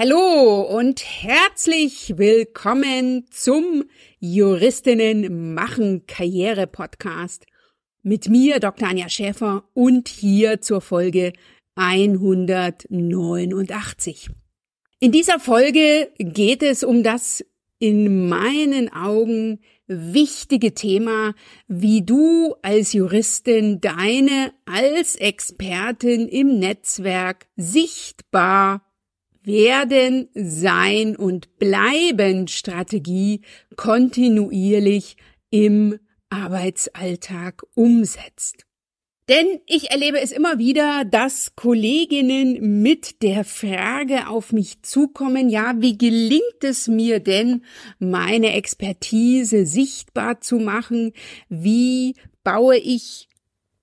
Hallo und herzlich willkommen zum Juristinnen machen Karriere Podcast mit mir, Dr. Anja Schäfer und hier zur Folge 189. In dieser Folge geht es um das in meinen Augen wichtige Thema, wie du als Juristin deine als Expertin im Netzwerk sichtbar werden, sein und bleiben Strategie kontinuierlich im Arbeitsalltag umsetzt. Denn ich erlebe es immer wieder, dass Kolleginnen mit der Frage auf mich zukommen, ja, wie gelingt es mir denn, meine Expertise sichtbar zu machen? Wie baue ich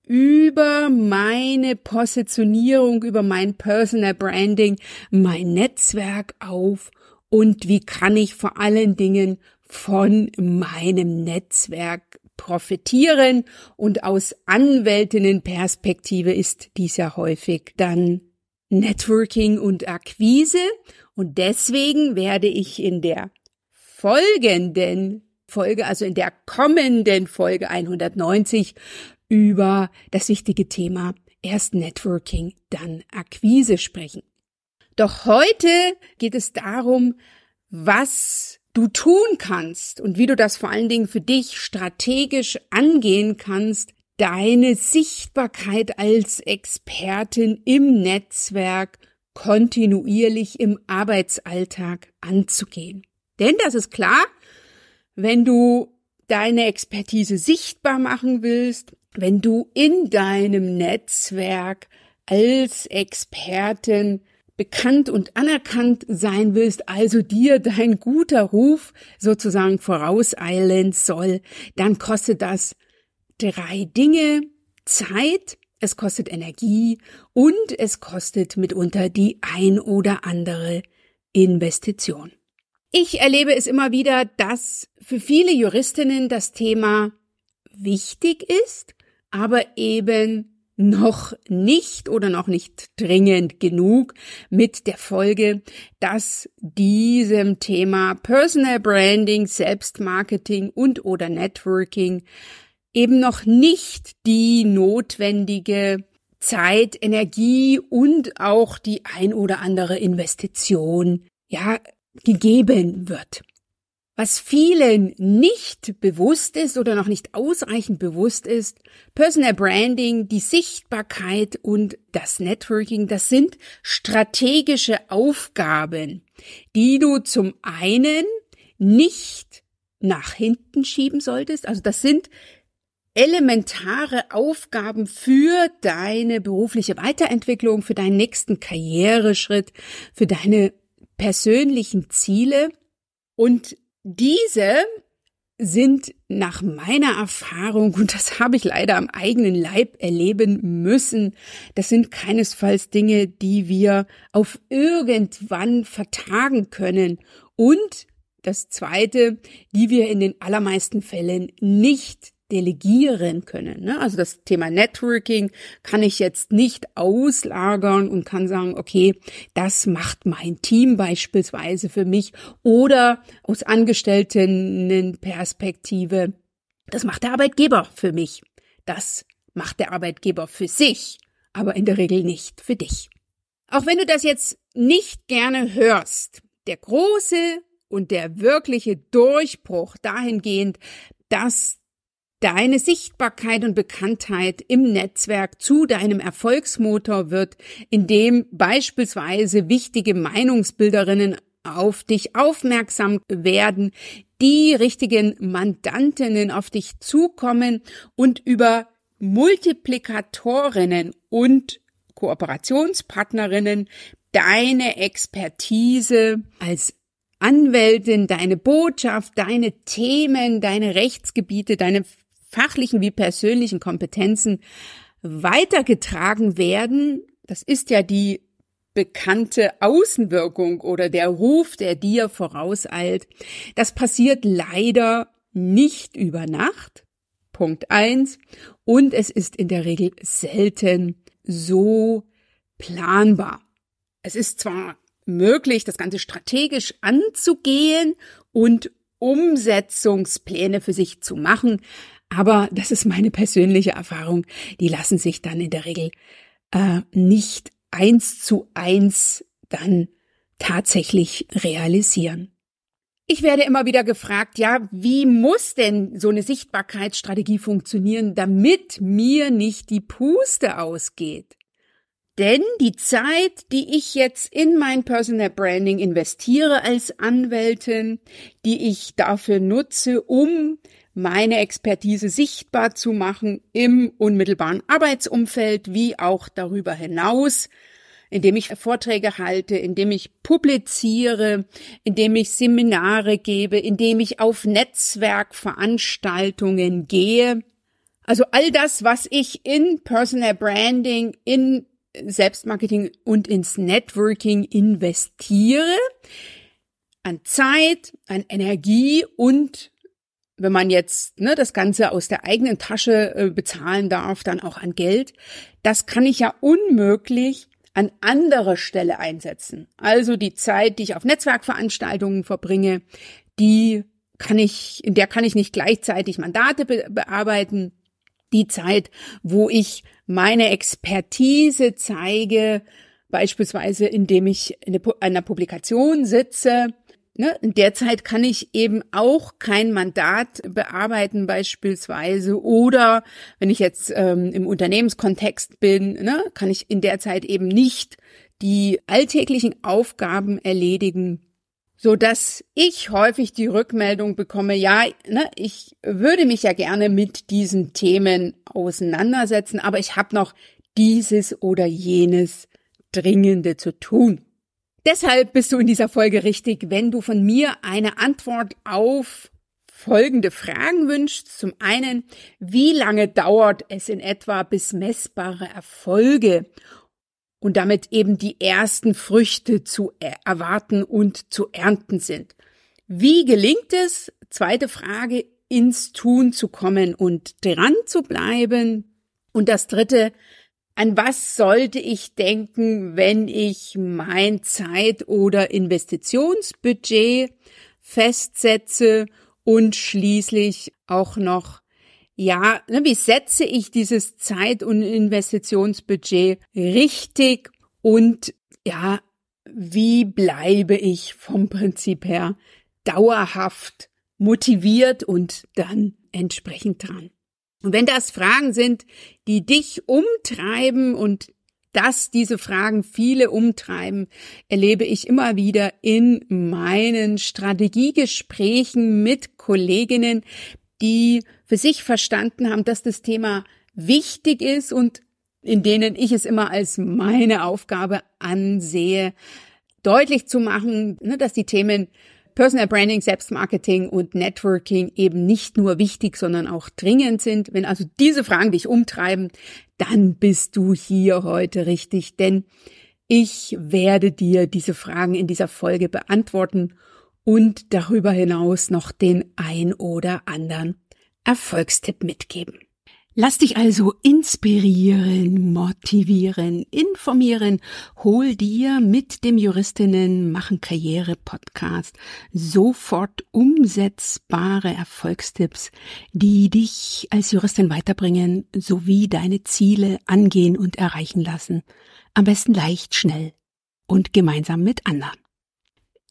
über meine Positionierung, über mein Personal Branding, mein Netzwerk auf und wie kann ich vor allen Dingen von meinem Netzwerk profitieren. Und aus Anwältinnenperspektive ist dies ja häufig dann Networking und Akquise. Und deswegen werde ich in der folgenden Folge, also in der kommenden Folge 190 über das wichtige Thema erst Networking, dann Akquise sprechen. Doch heute geht es darum, was du tun kannst und wie du das vor allen Dingen für dich strategisch angehen kannst, deine Sichtbarkeit als Expertin im Netzwerk kontinuierlich im Arbeitsalltag anzugehen. Denn das ist klar, wenn du deine Expertise sichtbar machen willst, wenn du in deinem Netzwerk als Expertin bekannt und anerkannt sein willst, also dir dein guter Ruf sozusagen vorauseilen soll, dann kostet das drei Dinge, Zeit, es kostet Energie und es kostet mitunter die ein oder andere Investition. Ich erlebe es immer wieder, dass für viele Juristinnen das Thema wichtig ist, aber eben noch nicht oder noch nicht dringend genug mit der Folge, dass diesem Thema Personal Branding, Selbstmarketing und oder Networking eben noch nicht die notwendige Zeit, Energie und auch die ein oder andere Investition, ja, gegeben wird. Was vielen nicht bewusst ist oder noch nicht ausreichend bewusst ist, Personal Branding, die Sichtbarkeit und das Networking, das sind strategische Aufgaben, die du zum einen nicht nach hinten schieben solltest. Also das sind elementare Aufgaben für deine berufliche Weiterentwicklung, für deinen nächsten Karriereschritt, für deine persönlichen Ziele. Und diese sind nach meiner Erfahrung, und das habe ich leider am eigenen Leib erleben müssen, das sind keinesfalls Dinge, die wir auf irgendwann vertagen können. Und das Zweite, die wir in den allermeisten Fällen nicht delegieren können. Ne? Also das Thema Networking kann ich jetzt nicht auslagern und kann sagen, okay, das macht mein Team beispielsweise für mich oder aus Angestelltenperspektive, das macht der Arbeitgeber für mich. Das macht der Arbeitgeber für sich, aber in der Regel nicht für dich. Auch wenn du das jetzt nicht gerne hörst, der große und der wirkliche Durchbruch dahingehend, dass deine Sichtbarkeit und Bekanntheit im Netzwerk zu deinem Erfolgsmotor wird, indem beispielsweise wichtige Meinungsbilderinnen auf dich aufmerksam werden, die richtigen Mandantinnen auf dich zukommen und über Multiplikatorinnen und Kooperationspartnerinnen deine Expertise als Anwältin, deine Botschaft, deine Themen, deine Rechtsgebiete, deine fachlichen wie persönlichen Kompetenzen weitergetragen werden. Das ist ja die bekannte Außenwirkung oder der Ruf, der dir vorauseilt. Das passiert leider nicht über Nacht. Punkt eins. Und es ist in der Regel selten so planbar. Es ist zwar möglich, das Ganze strategisch anzugehen und Umsetzungspläne für sich zu machen. Aber das ist meine persönliche Erfahrung. Die lassen sich dann in der Regel äh, nicht eins zu eins dann tatsächlich realisieren. Ich werde immer wieder gefragt, ja, wie muss denn so eine Sichtbarkeitsstrategie funktionieren, damit mir nicht die Puste ausgeht? Denn die Zeit, die ich jetzt in mein Personal Branding investiere als Anwältin, die ich dafür nutze, um meine Expertise sichtbar zu machen im unmittelbaren Arbeitsumfeld wie auch darüber hinaus, indem ich Vorträge halte, indem ich publiziere, indem ich Seminare gebe, indem ich auf Netzwerkveranstaltungen gehe. Also all das, was ich in Personal Branding, in Selbstmarketing und ins Networking investiere, an Zeit, an Energie und wenn man jetzt ne, das Ganze aus der eigenen Tasche äh, bezahlen darf, dann auch an Geld, das kann ich ja unmöglich an anderer Stelle einsetzen. Also die Zeit, die ich auf Netzwerkveranstaltungen verbringe, die kann ich, in der kann ich nicht gleichzeitig Mandate be bearbeiten. Die Zeit, wo ich meine Expertise zeige, beispielsweise indem ich in einer Publikation sitze, Ne, in der Zeit kann ich eben auch kein Mandat bearbeiten beispielsweise oder wenn ich jetzt ähm, im Unternehmenskontext bin, ne, kann ich in der Zeit eben nicht die alltäglichen Aufgaben erledigen, so dass ich häufig die Rückmeldung bekomme, ja, ne, ich würde mich ja gerne mit diesen Themen auseinandersetzen, aber ich habe noch dieses oder jenes Dringende zu tun. Deshalb bist du in dieser Folge richtig, wenn du von mir eine Antwort auf folgende Fragen wünschst. Zum einen, wie lange dauert es in etwa, bis messbare Erfolge und damit eben die ersten Früchte zu erwarten und zu ernten sind? Wie gelingt es, zweite Frage, ins Tun zu kommen und dran zu bleiben? Und das dritte, an was sollte ich denken, wenn ich mein Zeit- oder Investitionsbudget festsetze und schließlich auch noch ja, ne, wie setze ich dieses Zeit- und Investitionsbudget richtig und ja, wie bleibe ich vom Prinzip her dauerhaft motiviert und dann entsprechend dran? Und wenn das Fragen sind, die dich umtreiben und dass diese Fragen viele umtreiben, erlebe ich immer wieder in meinen Strategiegesprächen mit Kolleginnen, die für sich verstanden haben, dass das Thema wichtig ist und in denen ich es immer als meine Aufgabe ansehe, deutlich zu machen, ne, dass die Themen Personal Branding, Selbstmarketing und Networking eben nicht nur wichtig, sondern auch dringend sind. Wenn also diese Fragen dich umtreiben, dann bist du hier heute richtig, denn ich werde dir diese Fragen in dieser Folge beantworten und darüber hinaus noch den ein oder anderen Erfolgstipp mitgeben. Lass dich also inspirieren, motivieren, informieren. Hol dir mit dem Juristinnen machen Karriere Podcast sofort umsetzbare Erfolgstipps, die dich als Juristin weiterbringen sowie deine Ziele angehen und erreichen lassen. Am besten leicht, schnell und gemeinsam mit anderen.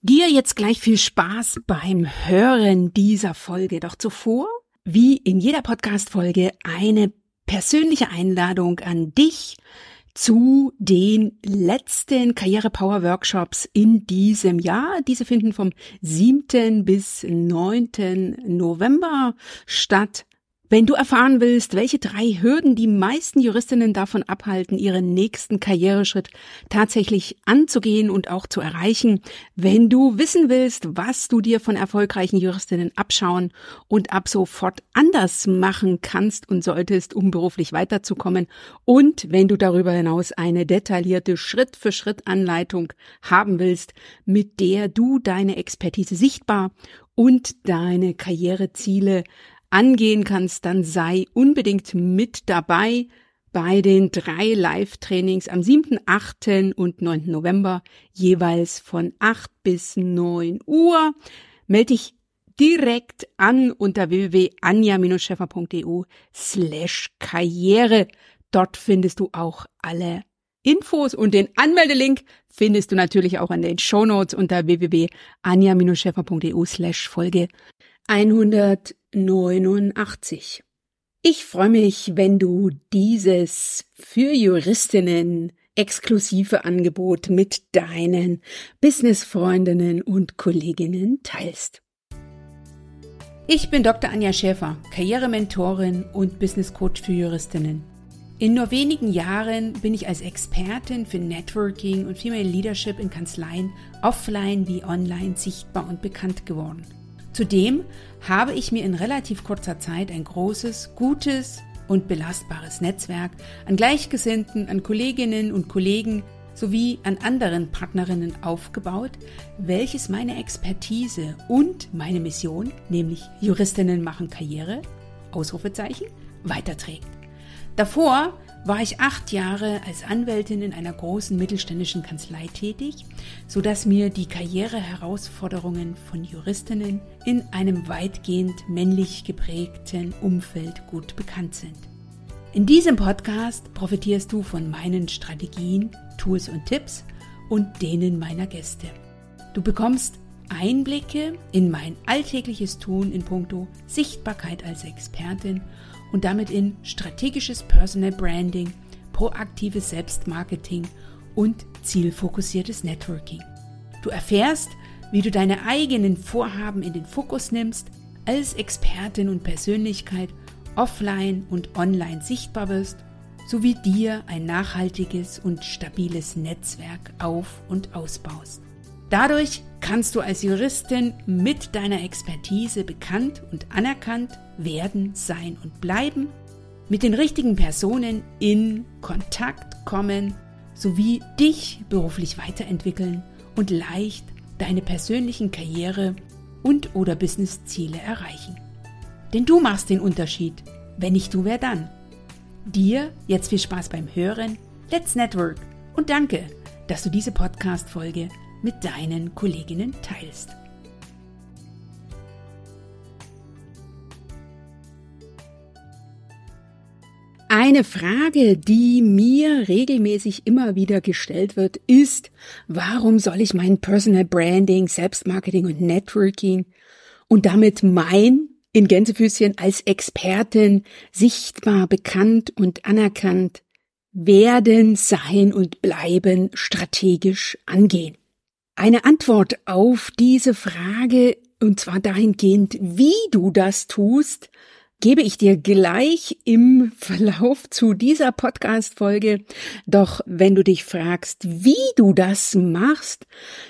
Dir jetzt gleich viel Spaß beim Hören dieser Folge. Doch zuvor wie in jeder Podcast-Folge eine persönliche Einladung an dich zu den letzten Karriere Power Workshops in diesem Jahr. Diese finden vom 7. bis 9. November statt. Wenn du erfahren willst, welche drei Hürden die meisten Juristinnen davon abhalten, ihren nächsten Karriereschritt tatsächlich anzugehen und auch zu erreichen, wenn du wissen willst, was du dir von erfolgreichen Juristinnen abschauen und ab sofort anders machen kannst und solltest, um beruflich weiterzukommen, und wenn du darüber hinaus eine detaillierte Schritt-für-Schritt-Anleitung haben willst, mit der du deine Expertise sichtbar und deine Karriereziele angehen kannst, dann sei unbedingt mit dabei bei den drei Live-Trainings am 7., 8. und 9. November jeweils von 8 bis 9 Uhr. Melde dich direkt an unter www.anja-scheffer.eu slash karriere. Dort findest du auch alle Infos und den Anmeldelink findest du natürlich auch in den Shownotes unter www.anja-scheffer.eu slash Folge 189. Ich freue mich, wenn du dieses für Juristinnen exklusive Angebot mit deinen Businessfreundinnen und Kolleginnen teilst. Ich bin Dr. Anja Schäfer, Karrierementorin und Business Coach für Juristinnen. In nur wenigen Jahren bin ich als Expertin für Networking und Female Leadership in Kanzleien offline wie online sichtbar und bekannt geworden. Zudem habe ich mir in relativ kurzer Zeit ein großes, gutes und belastbares Netzwerk an Gleichgesinnten, an Kolleginnen und Kollegen sowie an anderen Partnerinnen aufgebaut, welches meine Expertise und meine Mission, nämlich Juristinnen machen Karriere, Ausrufezeichen, weiterträgt. Davor war ich acht Jahre als Anwältin in einer großen mittelständischen Kanzlei tätig, so dass mir die Karriereherausforderungen von Juristinnen in einem weitgehend männlich geprägten Umfeld gut bekannt sind. In diesem Podcast profitierst du von meinen Strategien, Tools und Tipps und denen meiner Gäste. Du bekommst Einblicke in mein alltägliches Tun in puncto Sichtbarkeit als Expertin und damit in strategisches Personal Branding, proaktives Selbstmarketing und zielfokussiertes Networking. Du erfährst, wie du deine eigenen Vorhaben in den Fokus nimmst, als Expertin und Persönlichkeit offline und online sichtbar wirst, sowie dir ein nachhaltiges und stabiles Netzwerk auf und ausbaust. Dadurch kannst du als Juristin mit deiner Expertise bekannt und anerkannt werden, sein und bleiben, mit den richtigen Personen in Kontakt kommen sowie dich beruflich weiterentwickeln und leicht deine persönlichen Karriere und oder Businessziele erreichen. Denn du machst den Unterschied. Wenn nicht du, wer dann? Dir jetzt viel Spaß beim Hören. Let's Network und danke, dass du diese Podcast-Folge mit deinen Kolleginnen teilst. Eine Frage, die mir regelmäßig immer wieder gestellt wird, ist, warum soll ich mein Personal Branding, Selbstmarketing und Networking und damit mein in Gänsefüßchen als Expertin sichtbar, bekannt und anerkannt werden, sein und bleiben strategisch angehen? Eine Antwort auf diese Frage, und zwar dahingehend, wie du das tust, gebe ich dir gleich im Verlauf zu dieser Podcast-Folge. Doch wenn du dich fragst, wie du das machst,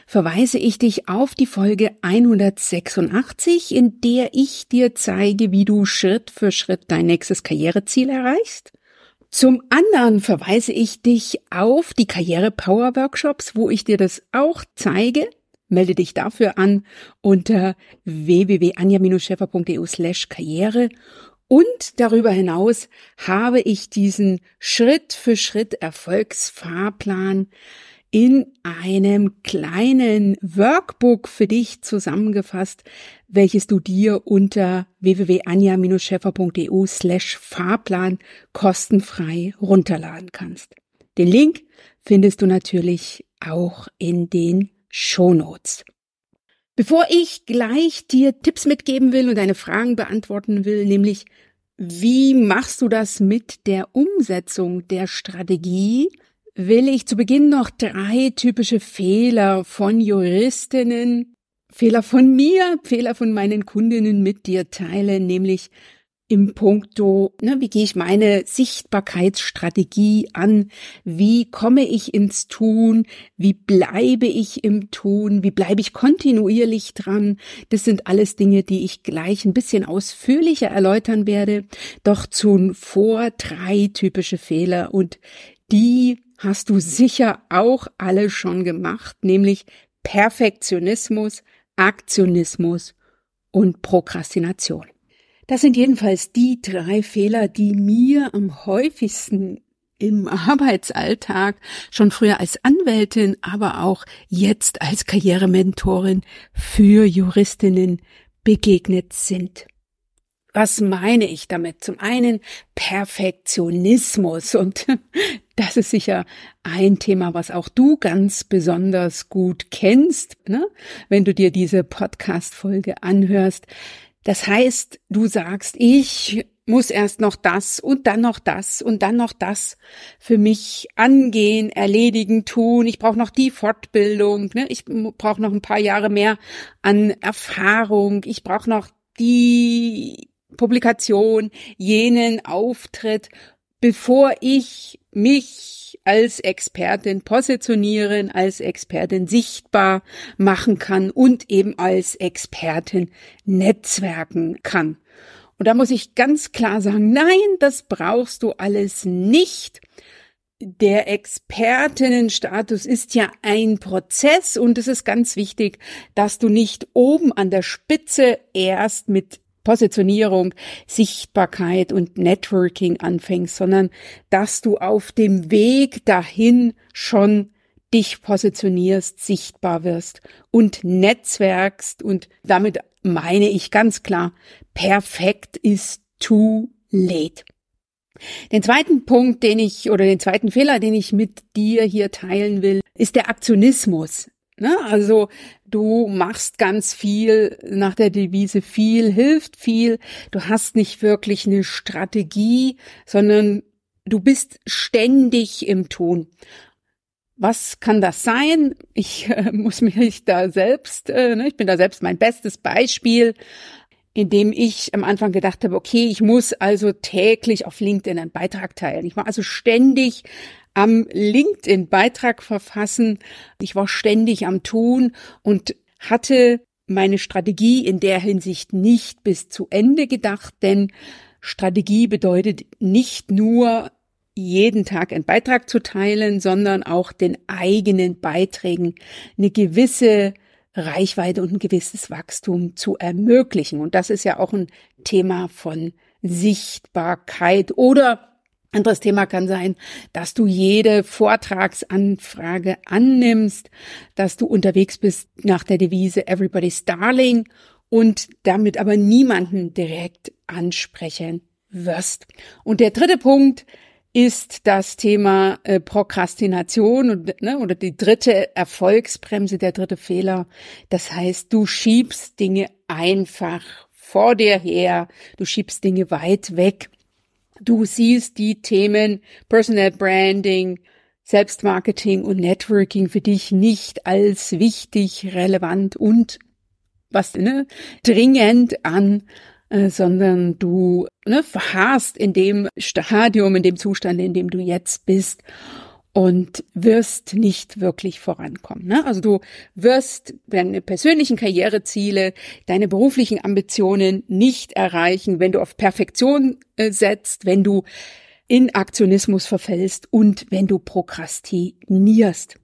verweise ich dich auf die Folge 186, in der ich dir zeige, wie du Schritt für Schritt dein nächstes Karriereziel erreichst. Zum anderen verweise ich dich auf die Karriere Power Workshops, wo ich dir das auch zeige. Melde dich dafür an unter www.anja-scheffer.eu slash karriere. Und darüber hinaus habe ich diesen Schritt für Schritt Erfolgsfahrplan in einem kleinen Workbook für dich zusammengefasst, welches du dir unter www.anja-scheffer.eu slash Fahrplan kostenfrei runterladen kannst. Den Link findest du natürlich auch in den Shownotes. Bevor ich gleich dir Tipps mitgeben will und deine Fragen beantworten will, nämlich wie machst du das mit der Umsetzung der Strategie, will ich zu Beginn noch drei typische Fehler von Juristinnen, Fehler von mir, Fehler von meinen Kundinnen mit dir teilen, nämlich im Punkto, ne, wie gehe ich meine Sichtbarkeitsstrategie an? Wie komme ich ins Tun? Wie bleibe ich im Tun? Wie bleibe ich kontinuierlich dran? Das sind alles Dinge, die ich gleich ein bisschen ausführlicher erläutern werde. Doch zuvor drei typische Fehler und die hast du sicher auch alle schon gemacht, nämlich Perfektionismus, Aktionismus und Prokrastination. Das sind jedenfalls die drei Fehler, die mir am häufigsten im Arbeitsalltag, schon früher als Anwältin, aber auch jetzt als Karrierementorin für Juristinnen begegnet sind. Was meine ich damit? Zum einen Perfektionismus und das ist sicher ein Thema, was auch du ganz besonders gut kennst, ne? wenn du dir diese Podcast-Folge anhörst. Das heißt, du sagst, ich muss erst noch das und dann noch das und dann noch das für mich angehen, erledigen, tun. Ich brauche noch die Fortbildung, ne? ich brauche noch ein paar Jahre mehr an Erfahrung, ich brauche noch die Publikation, jenen Auftritt, bevor ich mich als Expertin positionieren, als Expertin sichtbar machen kann und eben als Expertin netzwerken kann. Und da muss ich ganz klar sagen, nein, das brauchst du alles nicht. Der Expertinnenstatus ist ja ein Prozess und es ist ganz wichtig, dass du nicht oben an der Spitze erst mit Positionierung, Sichtbarkeit und Networking anfängst, sondern dass du auf dem Weg dahin schon dich positionierst, sichtbar wirst und netzwerkst und damit meine ich ganz klar, perfekt ist too late. Den zweiten Punkt, den ich oder den zweiten Fehler, den ich mit dir hier teilen will, ist der Aktionismus. Ne? Also du machst ganz viel nach der Devise viel hilft viel. Du hast nicht wirklich eine Strategie, sondern du bist ständig im Tun. Was kann das sein? Ich äh, muss mich da selbst, äh, ne, ich bin da selbst mein bestes Beispiel, indem ich am Anfang gedacht habe, okay, ich muss also täglich auf LinkedIn einen Beitrag teilen. Ich war also ständig am LinkedIn-Beitrag verfassen. Ich war ständig am Tun und hatte meine Strategie in der Hinsicht nicht bis zu Ende gedacht, denn Strategie bedeutet nicht nur jeden Tag einen Beitrag zu teilen, sondern auch den eigenen Beiträgen eine gewisse Reichweite und ein gewisses Wachstum zu ermöglichen. Und das ist ja auch ein Thema von Sichtbarkeit oder anderes Thema kann sein, dass du jede Vortragsanfrage annimmst, dass du unterwegs bist nach der Devise Everybody's Darling und damit aber niemanden direkt ansprechen wirst. Und der dritte Punkt ist das Thema äh, Prokrastination und, ne, oder die dritte Erfolgsbremse, der dritte Fehler. Das heißt, du schiebst Dinge einfach vor dir her, du schiebst Dinge weit weg Du siehst die Themen Personal Branding, Selbstmarketing und Networking für dich nicht als wichtig, relevant und was ne, dringend an, äh, sondern du ne, verharrst in dem Stadium, in dem Zustand, in dem du jetzt bist und wirst nicht wirklich vorankommen. Ne? Also du wirst deine persönlichen Karriereziele, deine beruflichen Ambitionen nicht erreichen, wenn du auf Perfektion äh, setzt, wenn du in Aktionismus verfällst und wenn du prokrastinierst.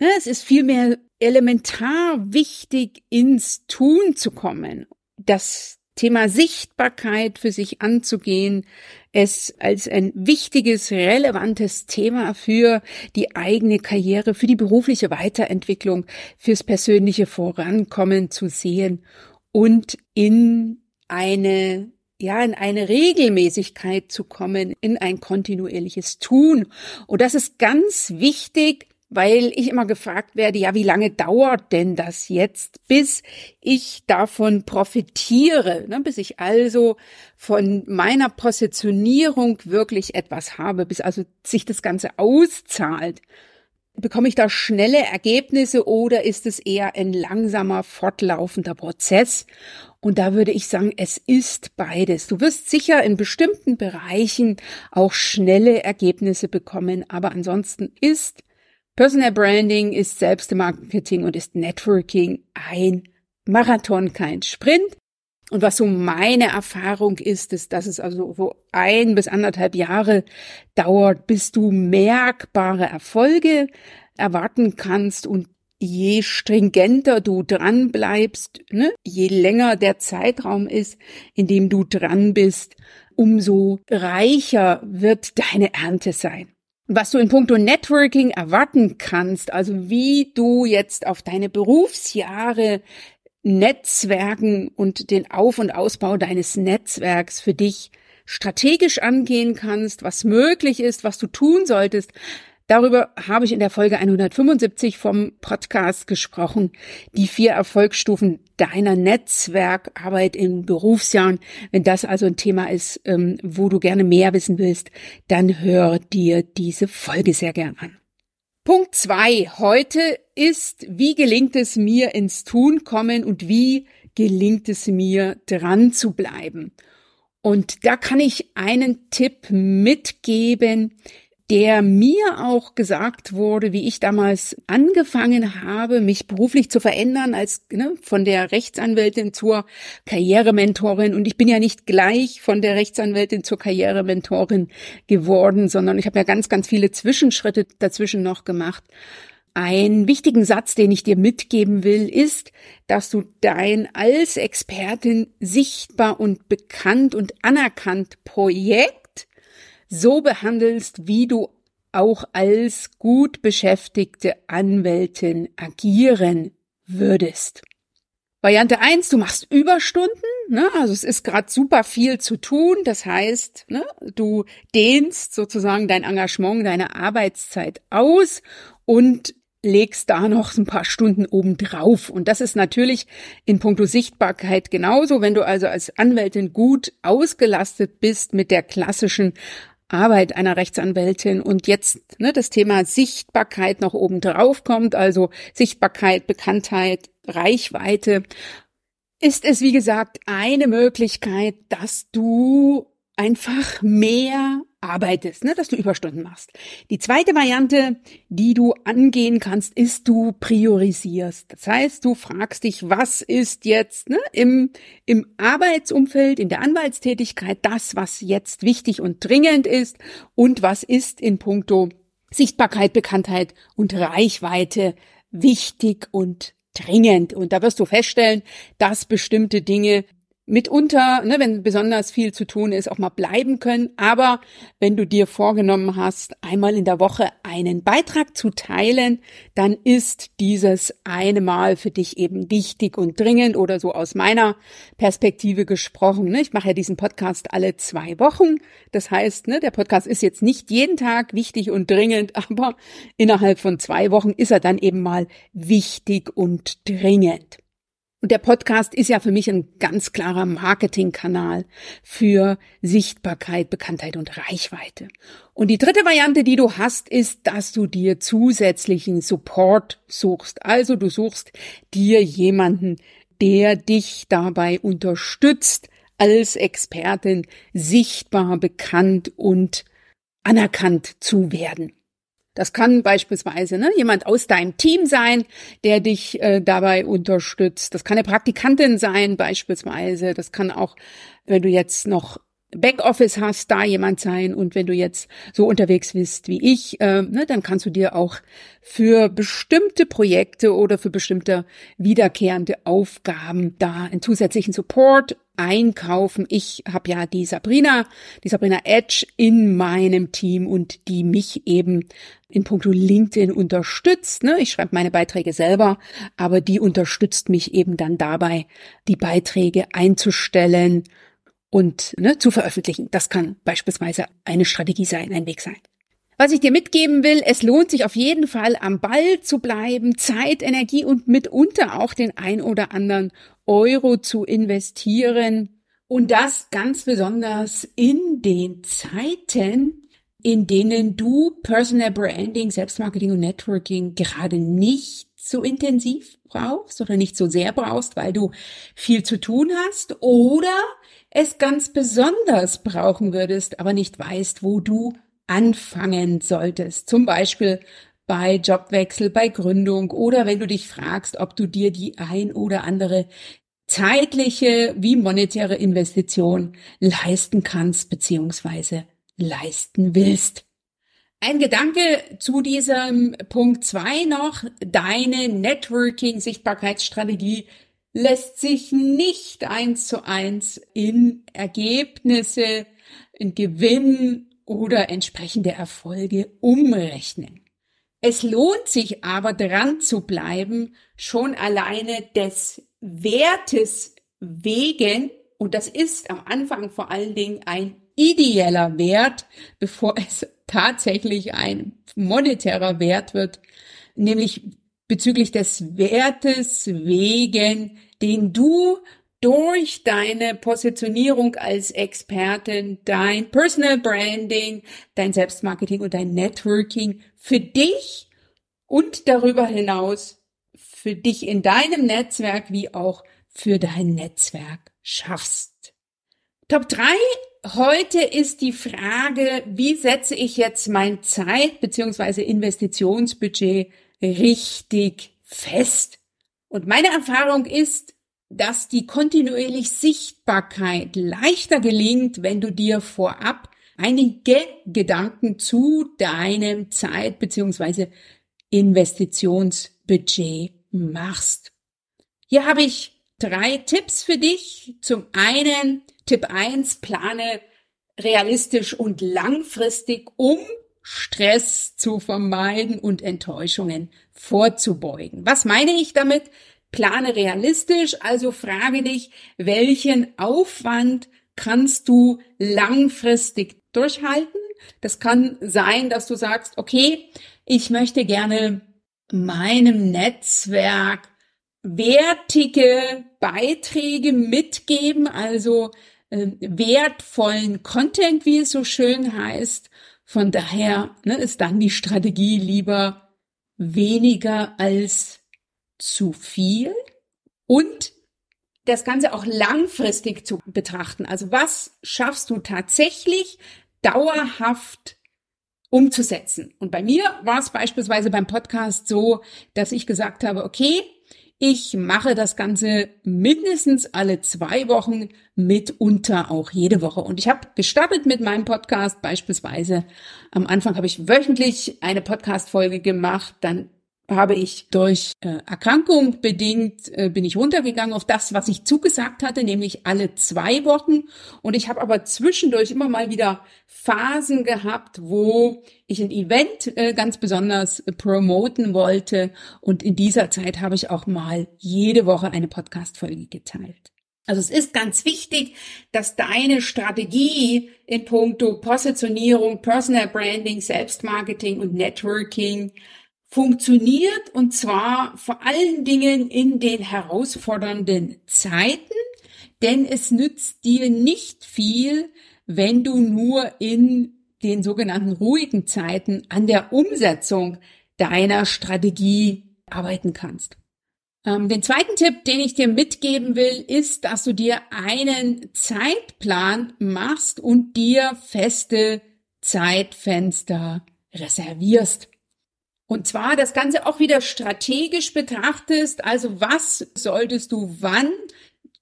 Ne? Es ist vielmehr elementar wichtig, ins Tun zu kommen. Das Thema Sichtbarkeit für sich anzugehen, es als ein wichtiges, relevantes Thema für die eigene Karriere, für die berufliche Weiterentwicklung, fürs persönliche Vorankommen zu sehen und in eine ja, in eine Regelmäßigkeit zu kommen, in ein kontinuierliches Tun. Und das ist ganz wichtig, weil ich immer gefragt werde, ja, wie lange dauert denn das jetzt, bis ich davon profitiere, ne, bis ich also von meiner Positionierung wirklich etwas habe, bis also sich das Ganze auszahlt. Bekomme ich da schnelle Ergebnisse oder ist es eher ein langsamer, fortlaufender Prozess? Und da würde ich sagen, es ist beides. Du wirst sicher in bestimmten Bereichen auch schnelle Ergebnisse bekommen, aber ansonsten ist Personal Branding ist Selbstmarketing und ist Networking ein Marathon, kein Sprint. Und was so meine Erfahrung ist, ist, dass es also so ein bis anderthalb Jahre dauert, bis du merkbare Erfolge erwarten kannst und je stringenter du dran bleibst, ne, je länger der Zeitraum ist, in dem du dran bist, umso reicher wird deine Ernte sein. Was du in puncto Networking erwarten kannst, also wie du jetzt auf deine Berufsjahre Netzwerken und den Auf- und Ausbau deines Netzwerks für dich strategisch angehen kannst, was möglich ist, was du tun solltest, Darüber habe ich in der Folge 175 vom Podcast gesprochen. Die vier Erfolgsstufen deiner Netzwerkarbeit in Berufsjahren. Wenn das also ein Thema ist, ähm, wo du gerne mehr wissen willst, dann hör dir diese Folge sehr gern an. Punkt zwei heute ist, wie gelingt es mir ins Tun kommen und wie gelingt es mir dran zu bleiben? Und da kann ich einen Tipp mitgeben, der mir auch gesagt wurde, wie ich damals angefangen habe, mich beruflich zu verändern, als ne, von der Rechtsanwältin zur Karrierementorin. Und ich bin ja nicht gleich von der Rechtsanwältin zur Karrierementorin geworden, sondern ich habe ja ganz, ganz viele Zwischenschritte dazwischen noch gemacht. Ein wichtigen Satz, den ich dir mitgeben will, ist, dass du dein als Expertin sichtbar und bekannt und anerkannt Projekt so behandelst, wie du auch als gut beschäftigte Anwältin agieren würdest. Variante eins: du machst Überstunden, ne? also es ist gerade super viel zu tun, das heißt, ne, du dehnst sozusagen dein Engagement, deine Arbeitszeit aus und legst da noch ein paar Stunden oben drauf. Und das ist natürlich in puncto Sichtbarkeit genauso. Wenn du also als Anwältin gut ausgelastet bist mit der klassischen Arbeit einer Rechtsanwältin und jetzt ne, das Thema Sichtbarkeit noch oben drauf kommt, also Sichtbarkeit, Bekanntheit, Reichweite, ist es, wie gesagt, eine Möglichkeit, dass du einfach mehr arbeitest, ne, dass du Überstunden machst. Die zweite Variante, die du angehen kannst, ist, du priorisierst. Das heißt, du fragst dich, was ist jetzt ne, im, im Arbeitsumfeld, in der Anwaltstätigkeit das, was jetzt wichtig und dringend ist und was ist in puncto Sichtbarkeit, Bekanntheit und Reichweite wichtig und dringend. Und da wirst du feststellen, dass bestimmte Dinge mitunter, ne, wenn besonders viel zu tun ist, auch mal bleiben können. Aber wenn du dir vorgenommen hast, einmal in der Woche einen Beitrag zu teilen, dann ist dieses eine Mal für dich eben wichtig und dringend oder so aus meiner Perspektive gesprochen. Ne? Ich mache ja diesen Podcast alle zwei Wochen. Das heißt, ne, der Podcast ist jetzt nicht jeden Tag wichtig und dringend, aber innerhalb von zwei Wochen ist er dann eben mal wichtig und dringend. Und der Podcast ist ja für mich ein ganz klarer Marketingkanal für Sichtbarkeit, Bekanntheit und Reichweite. Und die dritte Variante, die du hast, ist, dass du dir zusätzlichen Support suchst. Also du suchst dir jemanden, der dich dabei unterstützt, als Expertin sichtbar, bekannt und anerkannt zu werden. Das kann beispielsweise ne, jemand aus deinem Team sein, der dich äh, dabei unterstützt. Das kann eine Praktikantin sein beispielsweise. Das kann auch, wenn du jetzt noch Backoffice hast, da jemand sein. Und wenn du jetzt so unterwegs bist wie ich, äh, ne, dann kannst du dir auch für bestimmte Projekte oder für bestimmte wiederkehrende Aufgaben da einen zusätzlichen Support einkaufen. Ich habe ja die Sabrina, die Sabrina Edge in meinem Team und die mich eben in puncto LinkedIn unterstützt. Ne? Ich schreibe meine Beiträge selber, aber die unterstützt mich eben dann dabei, die Beiträge einzustellen und ne, zu veröffentlichen. Das kann beispielsweise eine Strategie sein, ein Weg sein. Was ich dir mitgeben will, es lohnt sich auf jeden Fall am Ball zu bleiben, Zeit, Energie und mitunter auch den ein oder anderen Euro zu investieren. Und das ganz besonders in den Zeiten, in denen du Personal Branding, Selbstmarketing und Networking gerade nicht so intensiv brauchst oder nicht so sehr brauchst, weil du viel zu tun hast oder es ganz besonders brauchen würdest, aber nicht weißt, wo du anfangen solltest. Zum Beispiel bei Jobwechsel, bei Gründung oder wenn du dich fragst, ob du dir die ein oder andere zeitliche wie monetäre Investition leisten kannst beziehungsweise leisten willst. Ein Gedanke zu diesem Punkt zwei noch. Deine Networking-Sichtbarkeitsstrategie lässt sich nicht eins zu eins in Ergebnisse in Gewinn oder entsprechende Erfolge umrechnen. Es lohnt sich aber dran zu bleiben, schon alleine des Wertes wegen, und das ist am Anfang vor allen Dingen ein ideeller Wert, bevor es tatsächlich ein monetärer Wert wird, nämlich bezüglich des Wertes wegen, den du durch deine Positionierung als Expertin, dein Personal Branding, dein Selbstmarketing und dein Networking für dich und darüber hinaus für dich in deinem Netzwerk wie auch für dein Netzwerk schaffst. Top drei Heute ist die Frage, wie setze ich jetzt mein Zeit- bzw. Investitionsbudget richtig fest? Und meine Erfahrung ist, dass die kontinuierlich Sichtbarkeit leichter gelingt, wenn du dir vorab einige Gedanken zu deinem Zeit- bzw. Investitionsbudget machst. Hier habe ich drei Tipps für dich. Zum einen Tipp eins: plane realistisch und langfristig, um Stress zu vermeiden und Enttäuschungen vorzubeugen. Was meine ich damit? Plane realistisch, also frage dich, welchen Aufwand kannst du langfristig durchhalten? Das kann sein, dass du sagst, okay, ich möchte gerne meinem Netzwerk wertige Beiträge mitgeben, also äh, wertvollen Content, wie es so schön heißt. Von daher ne, ist dann die Strategie lieber weniger als zu viel und das Ganze auch langfristig zu betrachten. Also was schaffst du tatsächlich dauerhaft umzusetzen? Und bei mir war es beispielsweise beim Podcast so, dass ich gesagt habe, okay, ich mache das Ganze mindestens alle zwei Wochen, mitunter auch jede Woche. Und ich habe gestartet mit meinem Podcast beispielsweise. Am Anfang habe ich wöchentlich eine Podcast-Folge gemacht, dann habe ich durch äh, Erkrankung bedingt, äh, bin ich runtergegangen auf das, was ich zugesagt hatte, nämlich alle zwei Wochen. Und ich habe aber zwischendurch immer mal wieder Phasen gehabt, wo ich ein Event äh, ganz besonders äh, promoten wollte. Und in dieser Zeit habe ich auch mal jede Woche eine Podcast-Folge geteilt. Also es ist ganz wichtig, dass deine Strategie in puncto Positionierung, Personal Branding, Selbstmarketing und Networking funktioniert und zwar vor allen Dingen in den herausfordernden Zeiten, denn es nützt dir nicht viel, wenn du nur in den sogenannten ruhigen Zeiten an der Umsetzung deiner Strategie arbeiten kannst. Ähm, den zweiten Tipp, den ich dir mitgeben will, ist, dass du dir einen Zeitplan machst und dir feste Zeitfenster reservierst. Und zwar das Ganze auch wieder strategisch betrachtest. Also was solltest du wann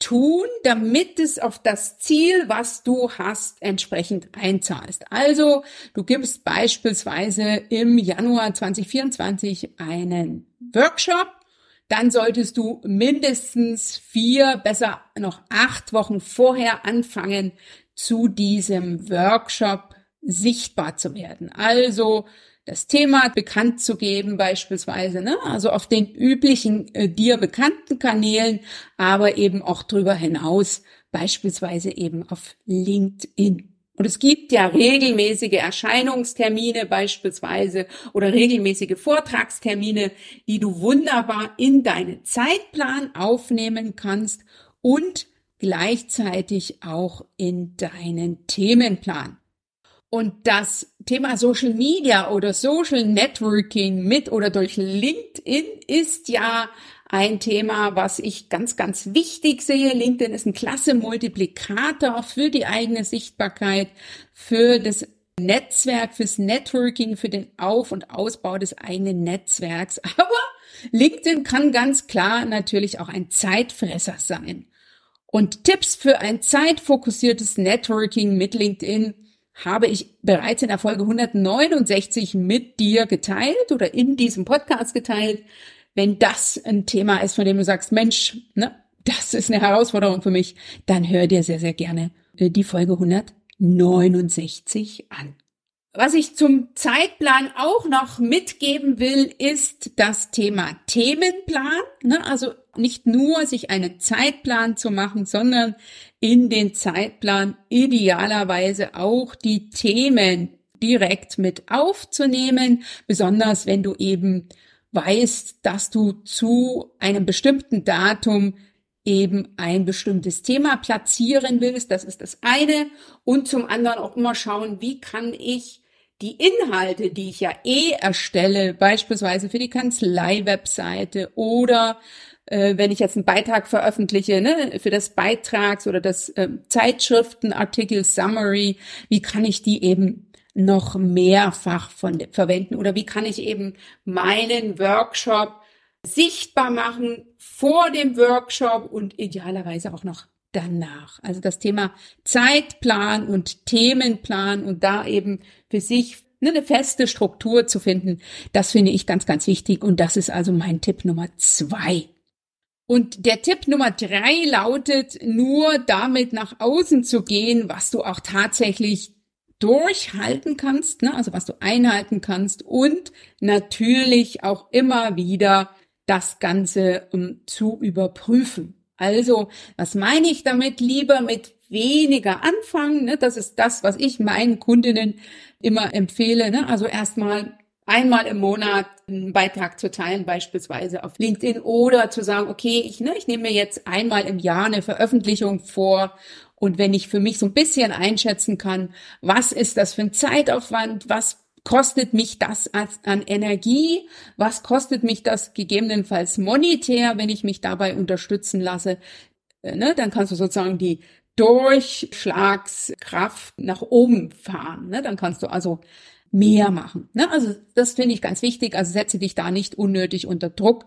tun, damit es auf das Ziel, was du hast, entsprechend einzahlst. Also du gibst beispielsweise im Januar 2024 einen Workshop. Dann solltest du mindestens vier, besser noch acht Wochen vorher anfangen, zu diesem Workshop sichtbar zu werden. Also das Thema bekannt zu geben beispielsweise, ne? also auf den üblichen äh, dir bekannten Kanälen, aber eben auch darüber hinaus, beispielsweise eben auf LinkedIn. Und es gibt ja regelmäßige Erscheinungstermine beispielsweise oder regelmäßige Vortragstermine, die du wunderbar in deinen Zeitplan aufnehmen kannst und gleichzeitig auch in deinen Themenplan. Und das Thema Social Media oder Social Networking mit oder durch LinkedIn ist ja ein Thema, was ich ganz, ganz wichtig sehe. LinkedIn ist ein klasse Multiplikator für die eigene Sichtbarkeit, für das Netzwerk, fürs Networking, für den Auf- und Ausbau des eigenen Netzwerks. Aber LinkedIn kann ganz klar natürlich auch ein Zeitfresser sein. Und Tipps für ein zeitfokussiertes Networking mit LinkedIn habe ich bereits in der Folge 169 mit dir geteilt oder in diesem Podcast geteilt. Wenn das ein Thema ist, von dem du sagst, Mensch, ne, das ist eine Herausforderung für mich, dann hör dir sehr, sehr gerne äh, die Folge 169 69 an. Was ich zum Zeitplan auch noch mitgeben will, ist das Thema Themenplan. Ne? Also nicht nur sich einen Zeitplan zu machen, sondern in den Zeitplan idealerweise auch die Themen direkt mit aufzunehmen, besonders wenn du eben weißt, dass du zu einem bestimmten Datum eben ein bestimmtes Thema platzieren willst. Das ist das eine. Und zum anderen auch immer schauen, wie kann ich die Inhalte, die ich ja eh erstelle, beispielsweise für die Kanzlei-Webseite oder äh, wenn ich jetzt einen Beitrag veröffentliche, ne, für das Beitrags- oder das äh, Zeitschriftenartikel Summary, wie kann ich die eben noch mehrfach von, verwenden oder wie kann ich eben meinen Workshop sichtbar machen vor dem Workshop und idealerweise auch noch danach. Also das Thema Zeitplan und Themenplan und da eben für sich eine feste Struktur zu finden, das finde ich ganz, ganz wichtig und das ist also mein Tipp Nummer zwei. Und der Tipp Nummer drei lautet, nur damit nach außen zu gehen, was du auch tatsächlich durchhalten kannst, ne? also was du einhalten kannst und natürlich auch immer wieder das Ganze um, zu überprüfen. Also, was meine ich damit? Lieber mit weniger anfangen. Ne? Das ist das, was ich meinen Kundinnen immer empfehle. Ne? Also erstmal einmal im Monat einen Beitrag zu teilen, beispielsweise auf LinkedIn oder zu sagen, okay, ich, ne, ich nehme mir jetzt einmal im Jahr eine Veröffentlichung vor und wenn ich für mich so ein bisschen einschätzen kann, was ist das für ein Zeitaufwand, was kostet mich das an Energie? Was kostet mich das gegebenenfalls monetär, wenn ich mich dabei unterstützen lasse? Äh, ne, dann kannst du sozusagen die Durchschlagskraft nach oben fahren. Ne? Dann kannst du also mehr machen. Ne? Also das finde ich ganz wichtig. Also setze dich da nicht unnötig unter Druck,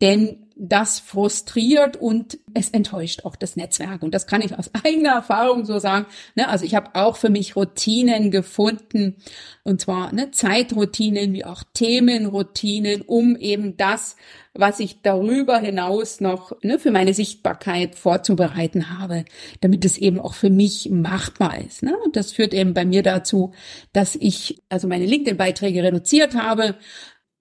denn das frustriert und es enttäuscht auch das Netzwerk. Und das kann ich aus eigener Erfahrung so sagen. Ne? Also ich habe auch für mich Routinen gefunden, und zwar ne, Zeitroutinen wie auch Themenroutinen, um eben das, was ich darüber hinaus noch ne, für meine Sichtbarkeit vorzubereiten habe, damit es eben auch für mich machbar ist. Ne? Und das führt eben bei mir dazu, dass ich also meine LinkedIn-Beiträge reduziert habe.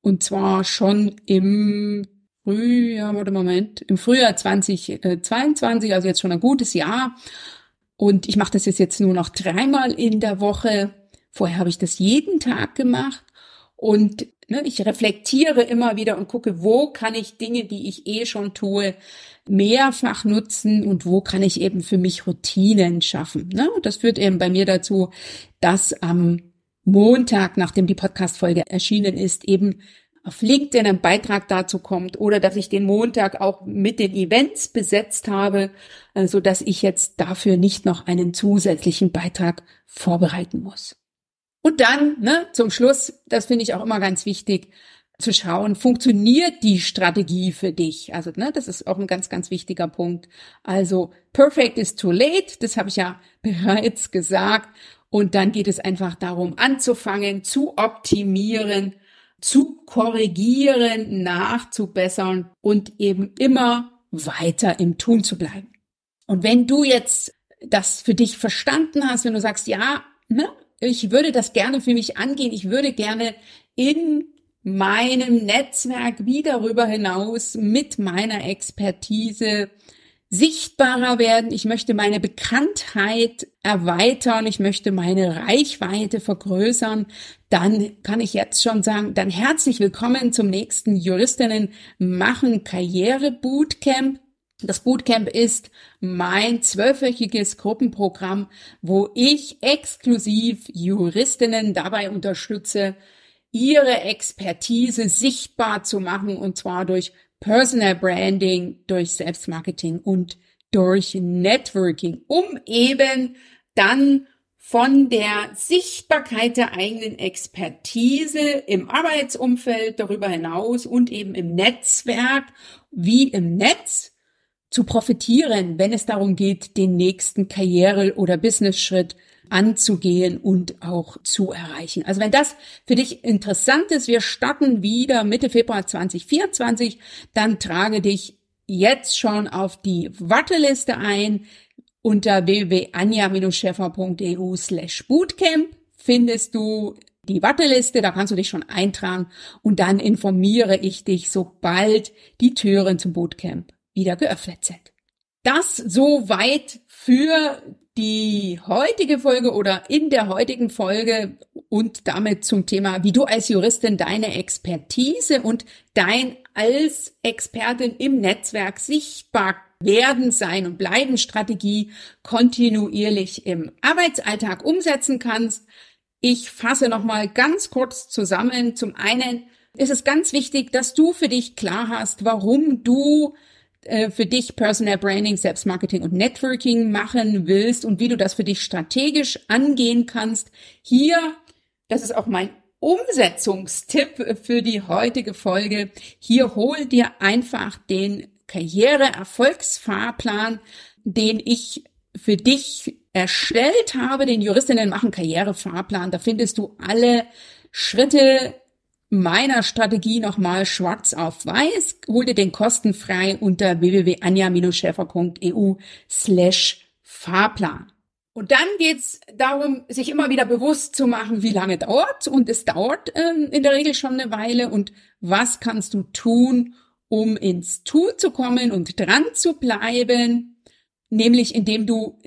Und zwar schon im Frühjahr, warte Moment, im Frühjahr 2022, also jetzt schon ein gutes Jahr. Und ich mache das jetzt nur noch dreimal in der Woche. Vorher habe ich das jeden Tag gemacht. Und ne, ich reflektiere immer wieder und gucke, wo kann ich Dinge, die ich eh schon tue, mehrfach nutzen und wo kann ich eben für mich Routinen schaffen. Ne? Und das führt eben bei mir dazu, dass am Montag, nachdem die Podcast-Folge erschienen ist, eben auf LinkedIn ein Beitrag dazu kommt oder dass ich den Montag auch mit den Events besetzt habe, so dass ich jetzt dafür nicht noch einen zusätzlichen Beitrag vorbereiten muss. Und dann, ne, zum Schluss, das finde ich auch immer ganz wichtig, zu schauen, funktioniert die Strategie für dich? Also, ne, das ist auch ein ganz, ganz wichtiger Punkt. Also, perfect is too late, das habe ich ja bereits gesagt. Und dann geht es einfach darum, anzufangen, zu optimieren zu korrigieren, nachzubessern und eben immer weiter im Tun zu bleiben. Und wenn du jetzt das für dich verstanden hast, wenn du sagst, ja, ne, ich würde das gerne für mich angehen, ich würde gerne in meinem Netzwerk wie darüber hinaus mit meiner Expertise sichtbarer werden, ich möchte meine Bekanntheit erweitern, ich möchte meine Reichweite vergrößern, dann kann ich jetzt schon sagen, dann herzlich willkommen zum nächsten Juristinnen machen Karriere Bootcamp. Das Bootcamp ist mein zwölfwöchiges Gruppenprogramm, wo ich exklusiv Juristinnen dabei unterstütze, ihre Expertise sichtbar zu machen und zwar durch Personal Branding, durch Selbstmarketing und durch Networking, um eben dann von der Sichtbarkeit der eigenen Expertise im Arbeitsumfeld darüber hinaus und eben im Netzwerk wie im Netz zu profitieren, wenn es darum geht, den nächsten Karriere- oder Business-Schritt anzugehen und auch zu erreichen. Also wenn das für dich interessant ist, wir starten wieder Mitte Februar 2024, dann trage dich jetzt schon auf die Warteliste ein. Unter www.anja-scheffer.eu slash bootcamp findest du die Warteliste, da kannst du dich schon eintragen und dann informiere ich dich, sobald die Türen zum Bootcamp wieder geöffnet sind. Das soweit für die heutige Folge oder in der heutigen Folge und damit zum Thema, wie du als Juristin deine Expertise und dein als Expertin im Netzwerk sichtbar werden, sein und bleiben Strategie kontinuierlich im Arbeitsalltag umsetzen kannst. Ich fasse nochmal ganz kurz zusammen. Zum einen ist es ganz wichtig, dass du für dich klar hast, warum du äh, für dich Personal Branding, Selbstmarketing und Networking machen willst und wie du das für dich strategisch angehen kannst. Hier, das ist auch mein Umsetzungstipp für die heutige Folge. Hier hol dir einfach den Karriere-Erfolgsfahrplan, den ich für dich erstellt habe, den Juristinnen machen Karrierefahrplan. Da findest du alle Schritte meiner Strategie nochmal schwarz auf weiß. Hol dir den kostenfrei unter www.anja-schäfer.eu slash Fahrplan. Und dann geht's darum, sich immer wieder bewusst zu machen, wie lange dauert und es dauert ähm, in der Regel schon eine Weile und was kannst du tun, um ins Tun zu kommen und dran zu bleiben, nämlich indem du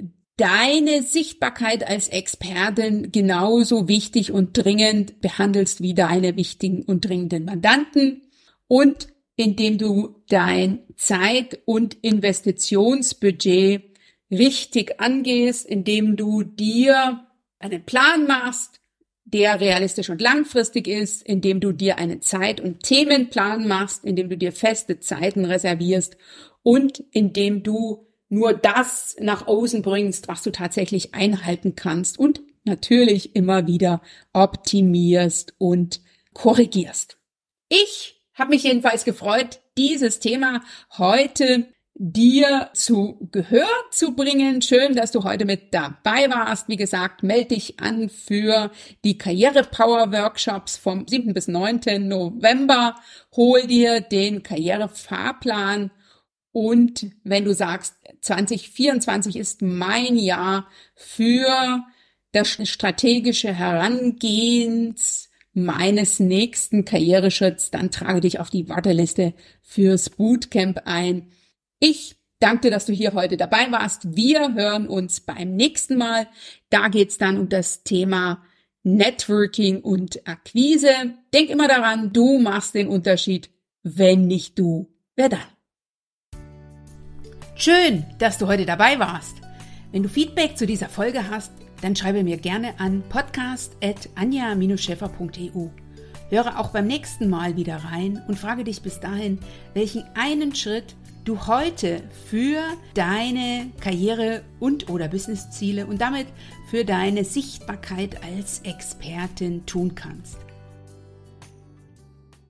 deine Sichtbarkeit als Expertin genauso wichtig und dringend behandelst wie deine wichtigen und dringenden Mandanten. Und indem du dein Zeit- und Investitionsbudget richtig angehst, indem du dir einen Plan machst, der realistisch und langfristig ist, indem du dir einen Zeit- und Themenplan machst, indem du dir feste Zeiten reservierst und indem du nur das nach außen bringst, was du tatsächlich einhalten kannst und natürlich immer wieder optimierst und korrigierst. Ich habe mich jedenfalls gefreut, dieses Thema heute dir zu Gehör zu bringen. Schön, dass du heute mit dabei warst. Wie gesagt, melde dich an für die Karriere Power Workshops vom 7. bis 9. November. Hol dir den Karrierefahrplan und wenn du sagst, 2024 ist mein Jahr für das strategische Herangehens meines nächsten Karriereschritts, dann trage dich auf die Warteliste fürs Bootcamp ein. Ich danke dir, dass du hier heute dabei warst. Wir hören uns beim nächsten Mal. Da geht's dann um das Thema Networking und Akquise. Denk immer daran, du machst den Unterschied. Wenn nicht du, wer dann? Schön, dass du heute dabei warst. Wenn du Feedback zu dieser Folge hast, dann schreibe mir gerne an podcast.anja-scheffer.eu. Höre auch beim nächsten Mal wieder rein und frage dich bis dahin, welchen einen Schritt du heute für deine Karriere und oder Businessziele und damit für deine Sichtbarkeit als Expertin tun kannst.